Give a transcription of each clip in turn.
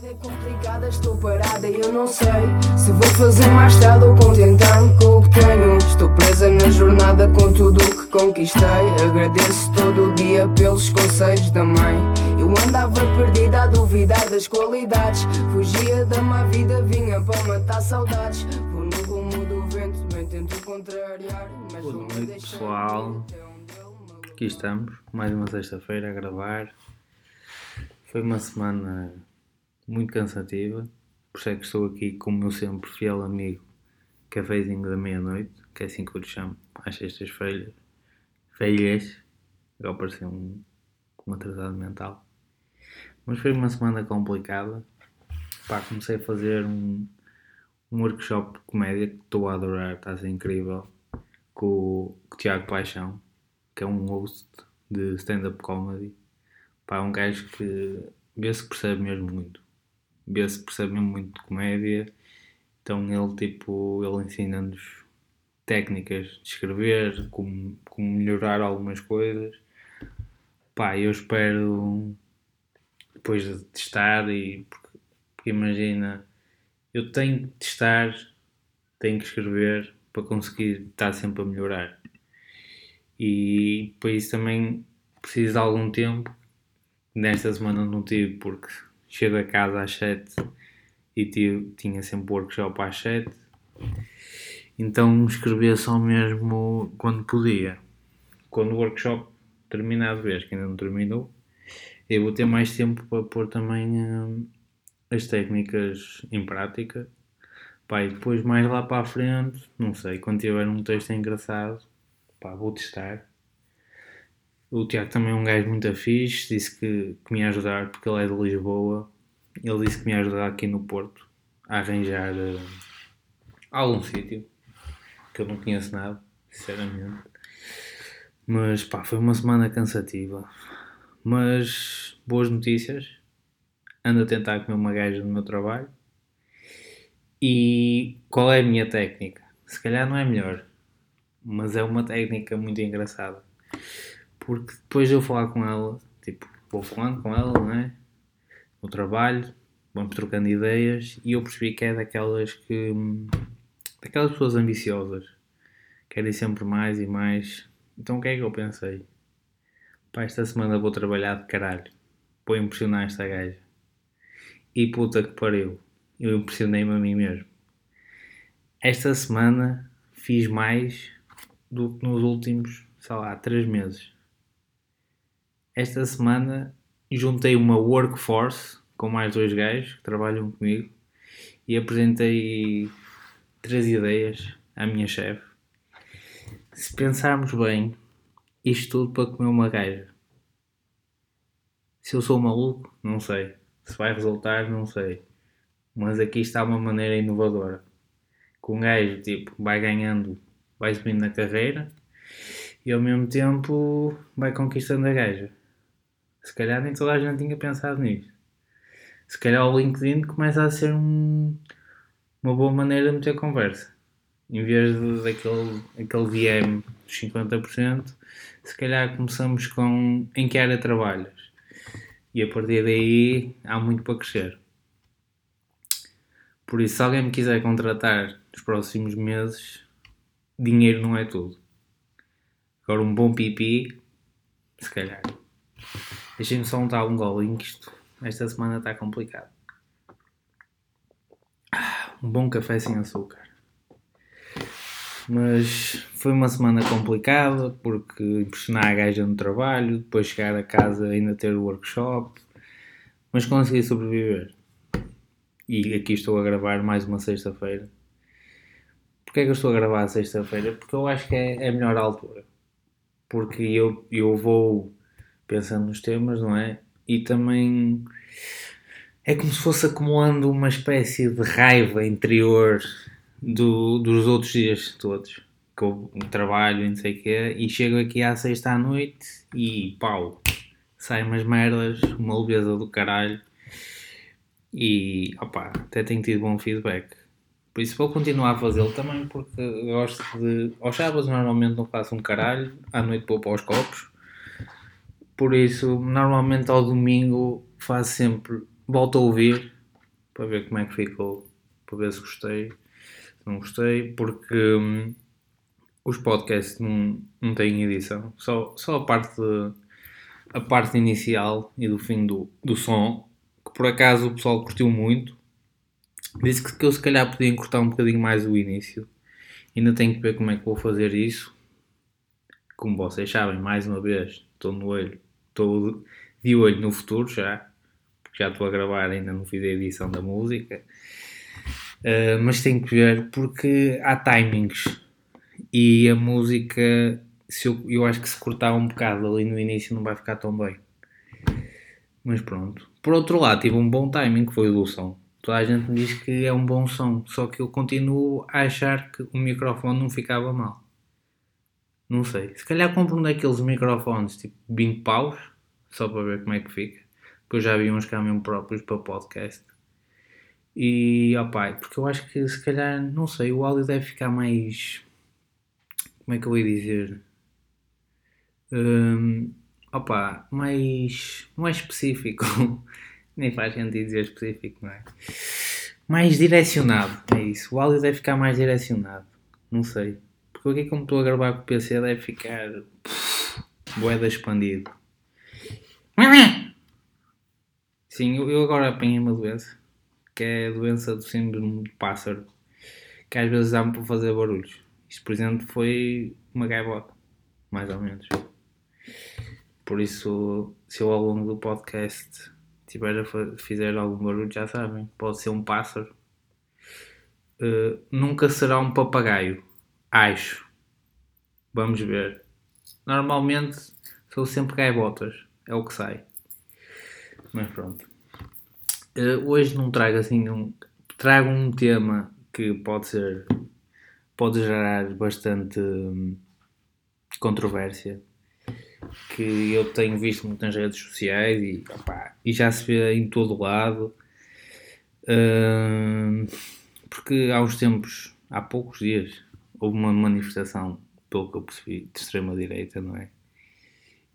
vida é complicada, estou parada e eu não sei se vou fazer mais tarde ou contentar-me com o que tenho. Estou presa na jornada com tudo o que conquistei. Agradeço todo o dia pelos conselhos da mãe. Eu andava perdida a duvidar das qualidades. Fugia da má vida, vinha para matar saudades. Vou no rumo do vento, bem tento contrariar. Mas Boa noite, pessoal. me Aqui estamos, mais uma sexta-feira a gravar. Foi uma semana muito cansativa, por isso é que estou aqui com o meu sempre fiel amigo Cafézinho da Meia-Noite, que é assim que eu lhe chamo, às sextas-feiras. Feiras, agora parecia um, um atrasado mental. Mas foi uma semana complicada. Pá, comecei a fazer um, um workshop de comédia que estou a adorar, está a ser incrível, com o Tiago Paixão, que é um host de stand-up comedy. Pá, é um gajo que vê-se que percebe mesmo muito. Vê-se que percebe mesmo muito de comédia. Então ele, tipo, ele ensina-nos técnicas de escrever, como, como melhorar algumas coisas. Pá, eu espero depois de testar e porque, porque imagina, eu tenho que testar, tenho que escrever para conseguir estar sempre a melhorar. E para isso também preciso de algum tempo. Nesta semana não tive porque chego a casa às 7 e tinha sempre workshop às 7. Então escrevia só mesmo quando podia. Quando o workshop terminar de vez, que ainda não terminou, eu vou ter mais tempo para pôr também hum, as técnicas em prática. Pá, e depois mais lá para a frente, não sei, quando tiver um texto engraçado, pá, vou testar. O Tiago também é um gajo muito fixe, disse que, que me ia ajudar porque ele é de Lisboa. Ele disse que me ia ajudar aqui no Porto a arranjar eh, algum sítio que eu não conheço nada, sinceramente. Mas pá, foi uma semana cansativa. Mas boas notícias. Ando a tentar comer uma gaja no meu trabalho. E qual é a minha técnica? Se calhar não é melhor, mas é uma técnica muito engraçada. Porque depois de eu falar com ela, tipo, vou falando com ela, não é? No trabalho, vamos trocando ideias e eu percebi que é daquelas que. daquelas pessoas ambiciosas, querem sempre mais e mais. Então o que é que eu pensei? Pá, esta semana vou trabalhar de caralho, vou impressionar esta gaja. E puta que pariu, eu impressionei-me a mim mesmo. Esta semana fiz mais do que nos últimos, sei lá, 3 meses. Esta semana juntei uma workforce com mais dois gajos que trabalham comigo e apresentei três ideias à minha chefe. Se pensarmos bem, isto tudo para comer uma gaja. Se eu sou maluco, não sei. Se vai resultar, não sei. Mas aqui está uma maneira inovadora. Que um gajo tipo, vai ganhando, vai subindo na carreira e ao mesmo tempo vai conquistando a gaja. Se calhar nem toda a gente tinha pensado nisso. Se calhar o LinkedIn começa a ser um- uma boa maneira de meter conversa. Em vez de, daquele aquele VM dos 50%, se calhar começamos com em que área trabalhas. E a partir daí há muito para crescer. Por isso, se alguém me quiser contratar nos próximos meses, dinheiro não é tudo. Agora, um bom pipi, se calhar. Deixem-me só untar um golinho, que isto, esta semana está complicado. Um bom café sem açúcar. Mas foi uma semana complicada porque impressionar a gaja no trabalho, depois chegar a casa ainda ter o workshop, mas consegui sobreviver. E aqui estou a gravar mais uma sexta-feira. Porquê é que eu estou a gravar sexta-feira? Porque eu acho que é, é a melhor altura. Porque eu, eu vou pensando nos temas, não é? E também é como se fosse acumulando uma espécie de raiva interior do, dos outros dias todos. Que eu trabalho e não sei o quê. E chego aqui à sexta à noite e pau, saem umas merdas, uma leveza do caralho. E opá, até tenho tido bom feedback. Por isso vou continuar a fazê-lo também porque gosto de. Aos sábados normalmente não faço um caralho, à noite vou para os copos. Por isso, normalmente ao domingo faço sempre. Volto a ouvir para ver como é que ficou, para ver se gostei, se não gostei, porque hum, os podcasts não, não têm edição, só, só a parte a parte inicial e do fim do, do som, que por acaso o pessoal curtiu muito. Disse que, que eu se calhar podia encurtar um bocadinho mais o início. Ainda tenho que ver como é que vou fazer isso. Como vocês sabem, mais uma vez, estou no olho, estou de olho no futuro já. Já estou a gravar, ainda não fiz a edição da música. Uh, mas tenho que ver porque há timings e a música se eu, eu acho que se cortar um bocado ali no início não vai ficar tão bem. Mas pronto. Por outro lado, tive um bom timing que foi o do som. Toda a gente me diz que é um bom som, só que eu continuo a achar que o microfone não ficava mal. Não sei. Se calhar compro um daqueles microfones tipo 20 paus, só para ver como é que fica. Que eu já vi uns mesmo próprios para podcast. E opa, porque eu acho que se calhar, não sei, o áudio deve ficar mais. Como é que eu ia dizer? Um, opa, mais, mais específico. Nem faz sentido dizer específico, não é? Mais direcionado, é isso. O áudio deve ficar mais direcionado. Não sei. Porque aqui como estou a gravar com o PC deve ficar boeda expandido. Sim, eu, agora apanhei uma doença. Que é a doença do síndrome de pássaro. Que às vezes dá-me para fazer barulhos. Isto, por exemplo, foi uma gaivota. Mais ou menos. Por isso, se eu ao longo do podcast tiver a fizer algum barulho, já sabem, pode ser um pássaro. Uh, nunca será um papagaio, acho. Vamos ver. Normalmente sou sempre gaivotas, é o que sai. Mas pronto. Uh, hoje não trago assim um. Trago um tema que pode ser. pode gerar bastante hum, controvérsia que eu tenho visto muito nas redes sociais e, opa, e já se vê em todo lado. Uh, porque há uns tempos, há poucos dias, houve uma manifestação, pelo que eu percebi, de extrema-direita, não é?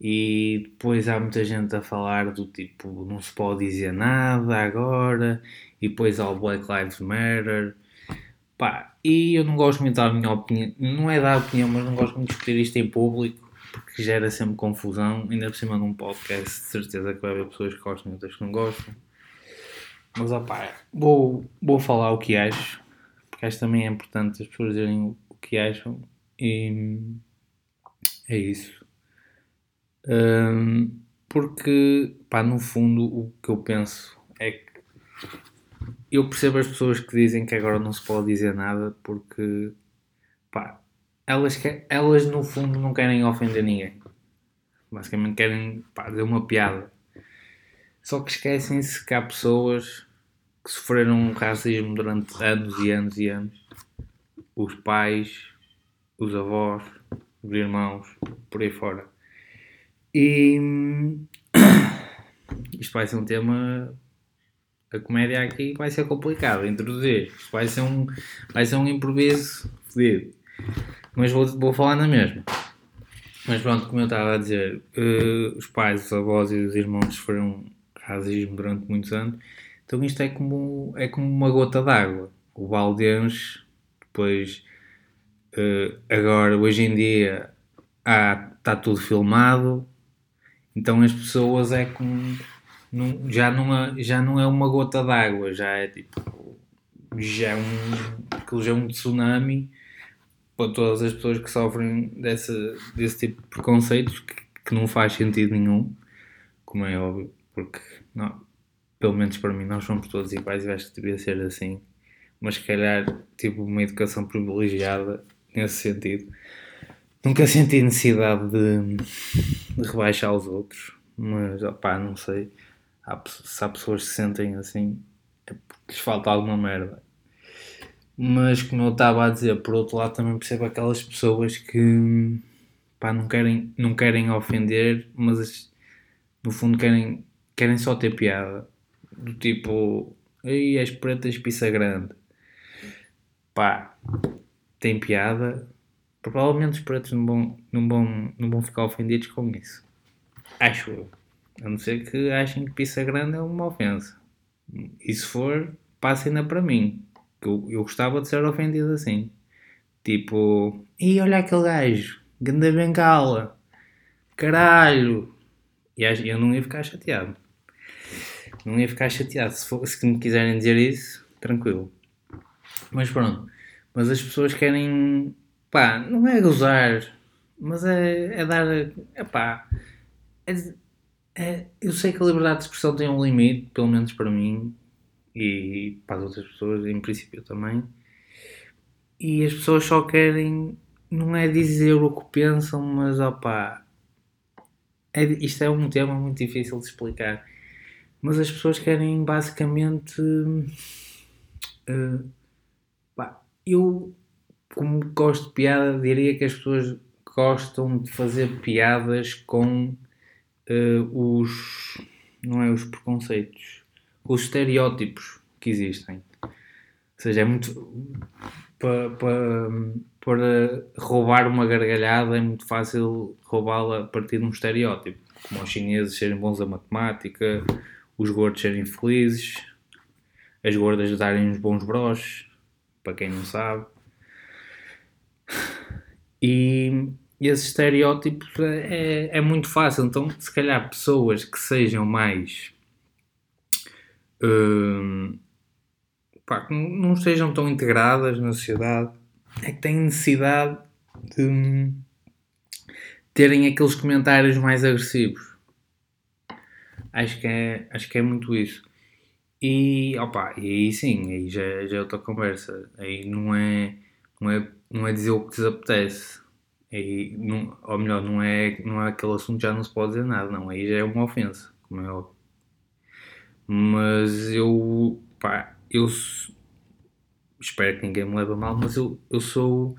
E depois há muita gente a falar do tipo, não se pode dizer nada agora, e depois há o Black Lives Matter. Pá, e eu não gosto muito da minha opinião, não é da opinião, mas não gosto muito de discutir isto em público, porque gera sempre confusão, ainda por cima num podcast, de certeza que vai haver pessoas que gostam e outras que não gostam. Mas opá, vou, vou falar o que acho, porque acho também é importante as pessoas dizerem o que acham e é isso. Um, porque, pá, no fundo, o que eu penso é que eu percebo as pessoas que dizem que agora não se pode dizer nada porque, pá, elas, elas no fundo não querem ofender ninguém. Basicamente querem pá, dizer uma piada. Só que esquecem-se que há pessoas que sofreram racismo durante anos e anos e anos. Os pais, os avós, os irmãos, por aí fora. E isto vai ser um tema. A comédia aqui vai ser complicado introduzir. Isto vai ser um, vai ser um improviso fodido. Mas vou, vou falar na mesma. Mas pronto, como eu estava a dizer, uh, os pais, os avós e os irmãos sofreram racismo durante muitos anos. Então isto é como, é como uma gota d'água. O balde depois uh, agora, hoje em dia, está tudo filmado. Então as pessoas é. Não, já, não é, já não é uma gota d'água, já é tipo. Já é um, aquilo já é um tsunami para todas as pessoas que sofrem desse, desse tipo de preconceitos que, que não faz sentido nenhum, como é óbvio, porque não, pelo menos para mim nós somos todos iguais e acho que devia ser assim, mas se calhar tipo uma educação privilegiada nesse sentido. Nunca senti necessidade de, de rebaixar os outros, mas opá, não sei. Há, se há pessoas que se sentem assim, é porque lhes falta alguma merda. Mas como eu estava a dizer, por outro lado também percebo aquelas pessoas que pá, não, querem, não querem ofender, mas no fundo querem, querem só ter piada. Do tipo, ei, as pretas pizza grande. Pá, tem piada. Provavelmente os pretos não vão, não, vão, não vão ficar ofendidos com isso. Acho eu. A não ser que achem que pizza grande é uma ofensa. E se for, passa ainda para mim. Que eu, eu gostava de ser ofendido assim. Tipo, e olha aquele gajo, ganda bengala, caralho. E eu não ia ficar chateado. Não ia ficar chateado. Se, for, se me quiserem dizer isso, tranquilo. Mas pronto. Mas as pessoas querem. Pá, não é gozar, mas é, é dar. é pá. É, é, eu sei que a liberdade de expressão tem um limite, pelo menos para mim e para as outras pessoas, em princípio também. E as pessoas só querem, não é dizer o que pensam, mas opá, é, isto é um tema muito difícil de explicar. Mas as pessoas querem basicamente. Uh, pá, eu, como gosto de piada, diria que as pessoas gostam de fazer piadas com uh, os. não é os preconceitos, os estereótipos que existem. Ou seja, é muito. Para, roubar uma gargalhada é muito fácil roubá-la a partir de um estereótipo, como os chineses serem bons a matemática, os gordos serem felizes, as gordas darem uns bons broches, para quem não sabe. E esses estereótipos é, é, muito fácil. Então, se calhar, pessoas que sejam mais. Hum, pá, que não sejam tão integradas na sociedade é que têm necessidade de hum, terem aqueles comentários mais agressivos. Acho que é, acho que é muito isso. E, opa, e aí sim, aí já, já é outra conversa. Aí não é, não é, não é dizer o que desapetece. Aí, não, ou melhor, não é, não é aquele assunto já não se pode dizer nada, não. Aí já é uma ofensa, como é óbvio. Mas eu, pá, eu espero que ninguém me leve a mal, mas eu, eu sou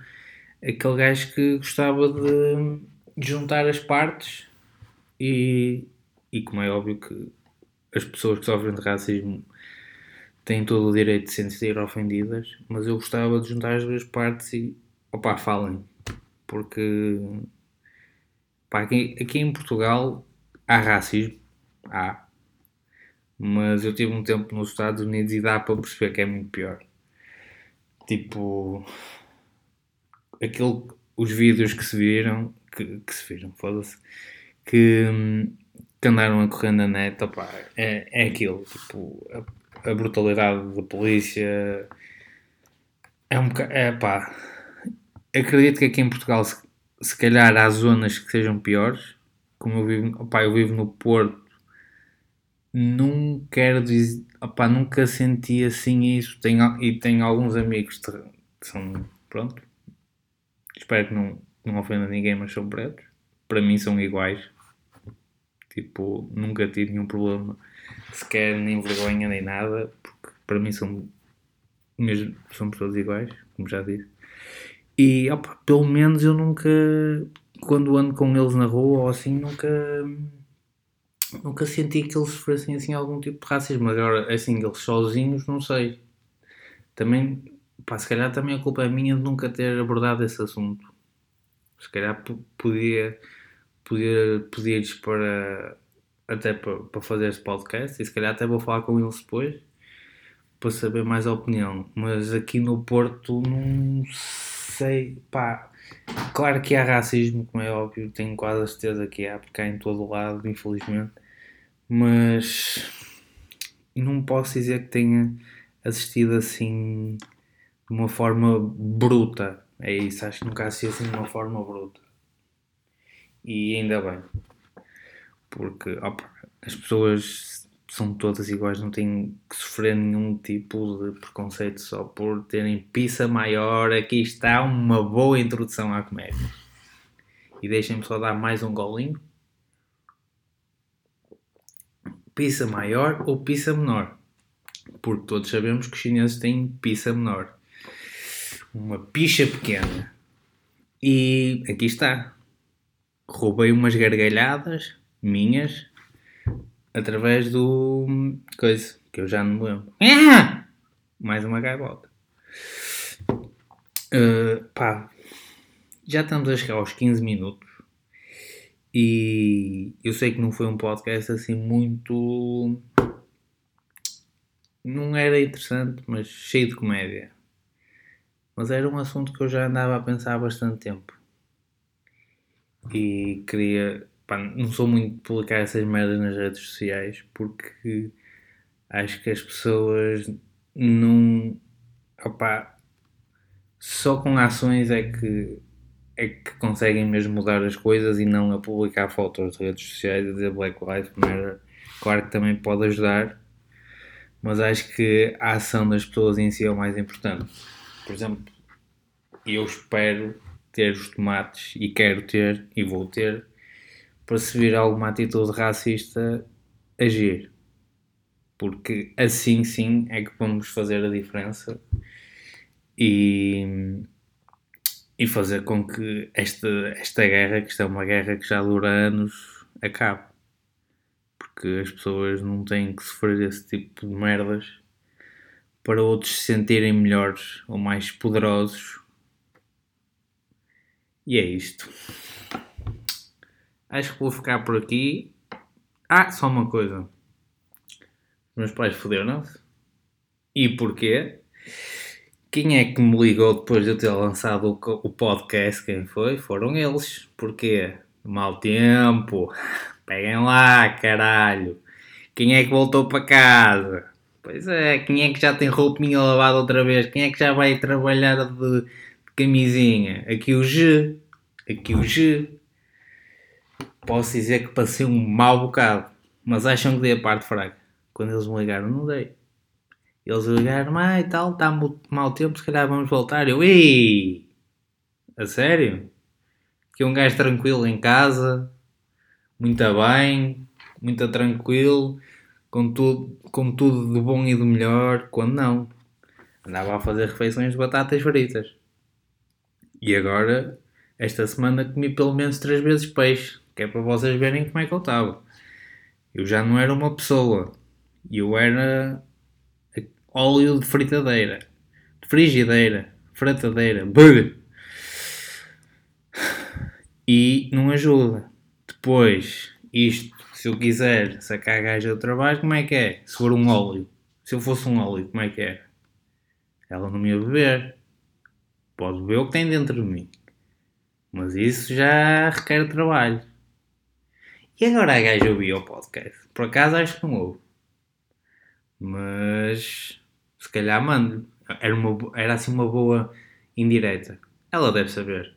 aquele gajo que gostava de, de juntar as partes e, e como é óbvio que as pessoas que sofrem de racismo têm todo o direito de se sentir ofendidas, mas eu gostava de juntar as duas partes e opá, falem, porque pá, aqui, aqui em Portugal há racismo, há, mas eu tive um tempo nos Estados Unidos e dá para perceber que é muito pior. Tipo, aquele, os vídeos que se viram, que, que se viram, foda-se, que, que andaram a correr na net, opá, é, é aquilo, tipo, a, a brutalidade da polícia é um bocado, é pá, acredito que aqui em Portugal se, se calhar há zonas que sejam piores, como eu vivo, opá, eu vivo no Porto, não quero dizer, opá, nunca senti assim isso, tenho, e tenho alguns amigos que são, pronto, espero que não, não ofenda ninguém, mas são pretos, para mim são iguais, tipo, nunca tive nenhum problema, sequer nem vergonha nem nada, porque para mim são mesmo, são pessoas iguais, como já disse. E opa, pelo menos eu nunca, quando ando com eles na rua ou assim, nunca nunca senti que eles sofressem assim algum tipo de racismo. Agora, assim, eles sozinhos, não sei. Também, pá, se calhar também a culpa é minha de nunca ter abordado esse assunto. Se calhar podia, podia, podia para até para, para fazer este podcast e se calhar até vou falar com eles depois para saber mais a opinião. Mas aqui no Porto não sei, pá, claro que há racismo, como é óbvio, tenho quase a certeza que há, porque há em todo o lado, infelizmente, mas não posso dizer que tenha assistido assim de uma forma bruta. É isso, acho que nunca assisti assim de uma forma bruta. E ainda bem, porque opa, as pessoas são todas iguais, não têm que sofrer nenhum tipo de preconceito só por terem pizza maior. Aqui está uma boa introdução à comédia. E deixem-me só dar mais um golinho. Pizza maior ou pizza menor? Porque todos sabemos que os chineses têm pizza menor. Uma picha pequena. E aqui está. Roubei umas gargalhadas minhas através do. coisa, que eu já não me lembro. Ah! Mais uma gaivota. Uh, pá, já estamos a chegar aos 15 minutos e eu sei que não foi um podcast assim muito não era interessante, mas cheio de comédia. Mas era um assunto que eu já andava a pensar há bastante tempo. E queria. Pá, não sou muito de publicar essas merdas nas redes sociais porque acho que as pessoas não. Opá, só com ações é que é que conseguem mesmo mudar as coisas e não a publicar fotos de redes sociais a dizer Black Lives Matter. Claro que também pode ajudar, mas acho que a ação das pessoas em si é o mais importante. Por exemplo, eu espero ter os tomates e quero ter e vou ter vir alguma atitude racista agir. Porque assim sim é que vamos fazer a diferença e, e fazer com que esta, esta guerra, que isto é uma guerra que já dura anos, acabe porque as pessoas não têm que sofrer esse tipo de merdas para outros se sentirem melhores ou mais poderosos. E é isto. Acho que vou ficar por aqui. Ah, só uma coisa. Os meus pais foderam-se. E porquê? Quem é que me ligou depois de eu ter lançado o, podcast? Quem foi? Foram eles. Porquê? Mal tempo. Peguem lá, caralho. Quem é que voltou para casa? Pois é, quem é que já tem roupinha lavada outra vez? Quem é que já vai trabalhar de, de camisinha? Aqui o G. Aqui o G. Posso dizer que passei um mau bocado. Mas acham que dei a parte fraca. Quando eles me ligaram, não dei. Eles ligaram, ah e tal, está mau tempo, se calhar vamos voltar. Eu, ei! A sério? Que um gajo tranquilo em casa, muito bem, muito tranquilo, com tudo, com tudo de bom e do melhor, quando não. Andava a fazer refeições de batatas fritas. E agora, esta semana comi pelo menos três vezes peixe, que é para vocês verem como é que eu estava. Eu já não era uma pessoa, eu era óleo de fritadeira, de frigideira, fritadeira, brrr. E não ajuda. Depois, isto, se eu quiser sacar a gaja do trabalho, como é que é? Se for um óleo. Se eu fosse um óleo, como é que é? Ela não me ia beber. Pode beber o que tem dentro de mim. Mas isso já requer trabalho. E agora a gaja ouvia o podcast. Por acaso acho que não ouve. Mas se calhar mando. Era, uma, era assim uma boa indireta. Ela deve saber.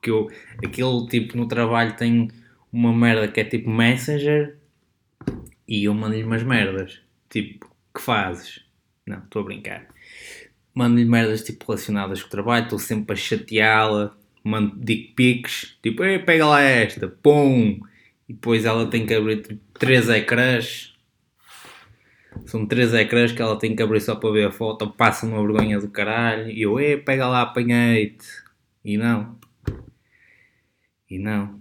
Que eu, aquele tipo no trabalho tem uma merda que é tipo Messenger e eu mando-lhe umas merdas. Tipo, que fazes? Não, estou a brincar. Mando-lhe merdas tipo relacionadas com o trabalho, estou sempre a chateá-la, mando dick pics, tipo, pega lá esta, pum! E depois ela tem que abrir tipo, três ecrãs. São três ecrãs que ela tem que abrir só para ver a foto, passa uma vergonha do caralho. E eu, Ei, pega lá, apanhei-te. E não. E não.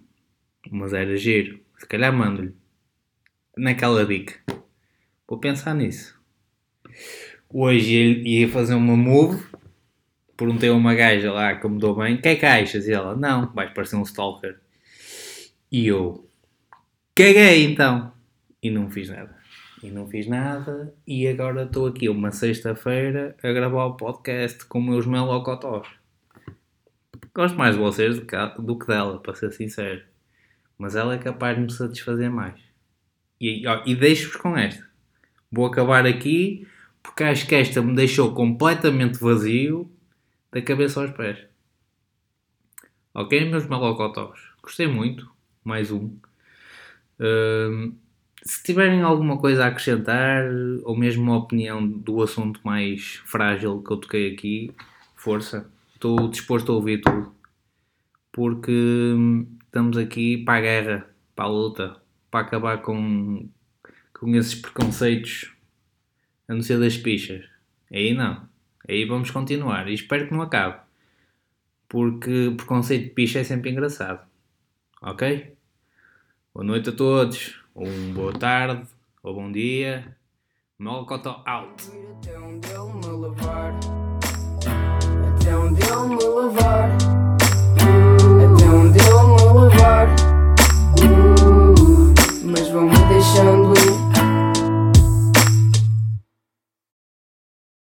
Mas era giro. Se calhar mando-lhe. Naquela dica. Vou pensar nisso. Hoje ia fazer uma move. Perguntei a uma gaja lá que me dou bem. Que é que achas? E ela, não, vais parecer um stalker. E eu, caguei então. E não fiz nada. E não fiz nada. E agora estou aqui uma sexta-feira a gravar o podcast com meus melocotós. Gosto mais de vocês do que dela, para ser sincero mas ela é capaz de me satisfazer mais. E, e deixo-vos com esta. Vou acabar aqui porque acho que esta me deixou completamente vazio da cabeça aos pés. Ok, meus malocotós? Gostei muito. Mais um. Se tiverem alguma coisa a acrescentar ou mesmo uma opinião do assunto mais frágil que eu toquei aqui, força. Estou disposto a ouvir tudo. Porque hum, estamos aqui para a guerra, para a luta, para acabar com, com esses preconceitos a não ser das pichas. Aí não. Aí vamos continuar. E espero que não acabe. Porque preconceito de picha é sempre engraçado. Ok? Boa noite a todos. Ou um boa tarde. Ou bom dia. Molocotó out. Até onde ele me levar. Até onde ele me levar.